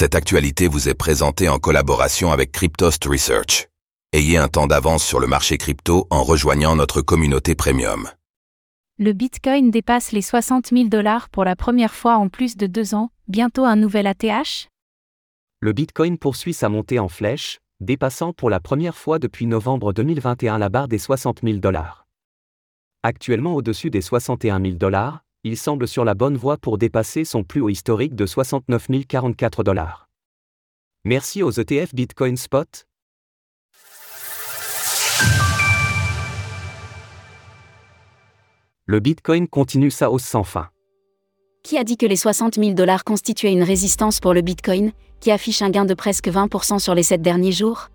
Cette actualité vous est présentée en collaboration avec Cryptost Research. Ayez un temps d'avance sur le marché crypto en rejoignant notre communauté premium. Le Bitcoin dépasse les 60 000 dollars pour la première fois en plus de deux ans, bientôt un nouvel ATH Le Bitcoin poursuit sa montée en flèche, dépassant pour la première fois depuis novembre 2021 la barre des 60 000 dollars. Actuellement au-dessus des 61 000 dollars, il semble sur la bonne voie pour dépasser son plus haut historique de 69 044 dollars. Merci aux ETF Bitcoin Spot, le Bitcoin continue sa hausse sans fin. Qui a dit que les 60 000 dollars constituaient une résistance pour le Bitcoin, qui affiche un gain de presque 20% sur les 7 derniers jours?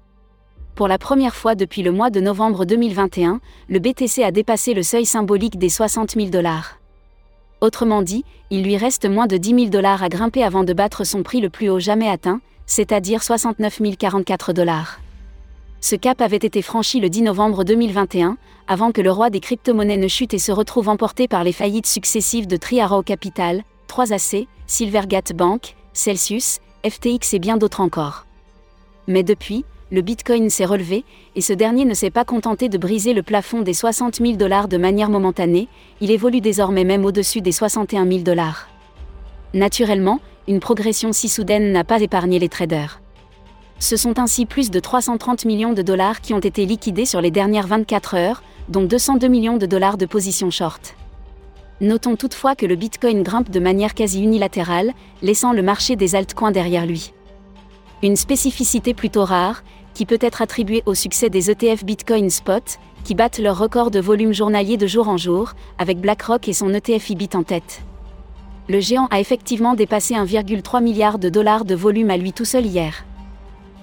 Pour la première fois depuis le mois de novembre 2021, le BTC a dépassé le seuil symbolique des 60 000 dollars. Autrement dit, il lui reste moins de 10 000 dollars à grimper avant de battre son prix le plus haut jamais atteint, c'est-à-dire 69 044 dollars. Ce cap avait été franchi le 10 novembre 2021, avant que le roi des crypto-monnaies ne chute et se retrouve emporté par les faillites successives de Triaro Capital, 3AC, Silvergate Bank, Celsius, FTX et bien d'autres encore. Mais depuis, le Bitcoin s'est relevé, et ce dernier ne s'est pas contenté de briser le plafond des 60 000 dollars de manière momentanée, il évolue désormais même au-dessus des 61 000 dollars. Naturellement, une progression si soudaine n'a pas épargné les traders. Ce sont ainsi plus de 330 millions de dollars qui ont été liquidés sur les dernières 24 heures, dont 202 millions de dollars de position short. Notons toutefois que le Bitcoin grimpe de manière quasi unilatérale, laissant le marché des altcoins derrière lui. Une spécificité plutôt rare, qui peut être attribuée au succès des ETF Bitcoin Spot, qui battent leur record de volume journalier de jour en jour, avec BlackRock et son ETF IBIT en tête. Le géant a effectivement dépassé 1,3 milliard de dollars de volume à lui tout seul hier.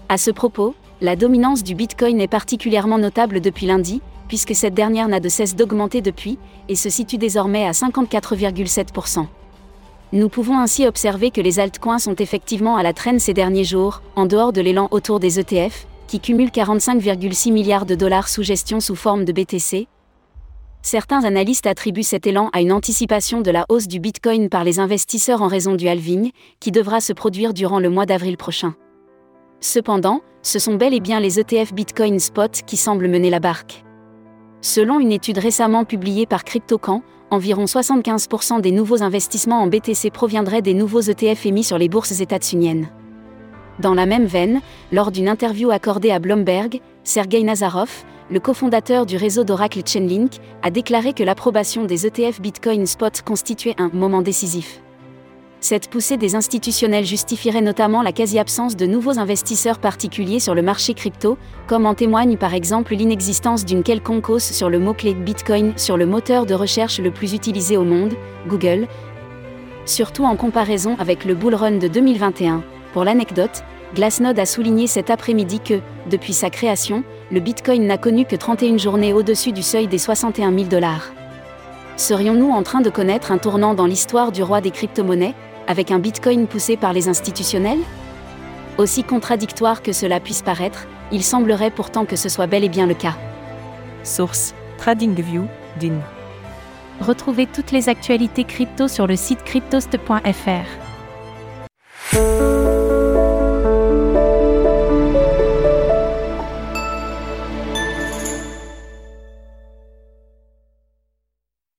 À ce propos, la dominance du Bitcoin est particulièrement notable depuis lundi, puisque cette dernière n'a de cesse d'augmenter depuis, et se situe désormais à 54,7%. Nous pouvons ainsi observer que les altcoins sont effectivement à la traîne ces derniers jours, en dehors de l'élan autour des ETF, qui cumulent 45,6 milliards de dollars sous gestion sous forme de BTC. Certains analystes attribuent cet élan à une anticipation de la hausse du Bitcoin par les investisseurs en raison du halving, qui devra se produire durant le mois d'avril prochain. Cependant, ce sont bel et bien les ETF Bitcoin Spot qui semblent mener la barque. Selon une étude récemment publiée par CryptoCamp, environ 75% des nouveaux investissements en BTC proviendraient des nouveaux ETF émis sur les bourses états-uniennes. Dans la même veine, lors d'une interview accordée à Bloomberg, Sergei Nazarov, le cofondateur du réseau d'Oracle Chainlink, a déclaré que l'approbation des ETF Bitcoin Spot constituait un moment décisif. Cette poussée des institutionnels justifierait notamment la quasi-absence de nouveaux investisseurs particuliers sur le marché crypto, comme en témoigne par exemple l'inexistence d'une quelconque hausse sur le mot-clé Bitcoin sur le moteur de recherche le plus utilisé au monde, Google, surtout en comparaison avec le bull run de 2021. Pour l'anecdote, Glassnode a souligné cet après-midi que, depuis sa création, le Bitcoin n'a connu que 31 journées au-dessus du seuil des 61 000 dollars. Serions-nous en train de connaître un tournant dans l'histoire du roi des crypto-monnaies avec un Bitcoin poussé par les institutionnels? Aussi contradictoire que cela puisse paraître, il semblerait pourtant que ce soit bel et bien le cas. Source TradingView, DIN. Retrouvez toutes les actualités crypto sur le site cryptost.fr.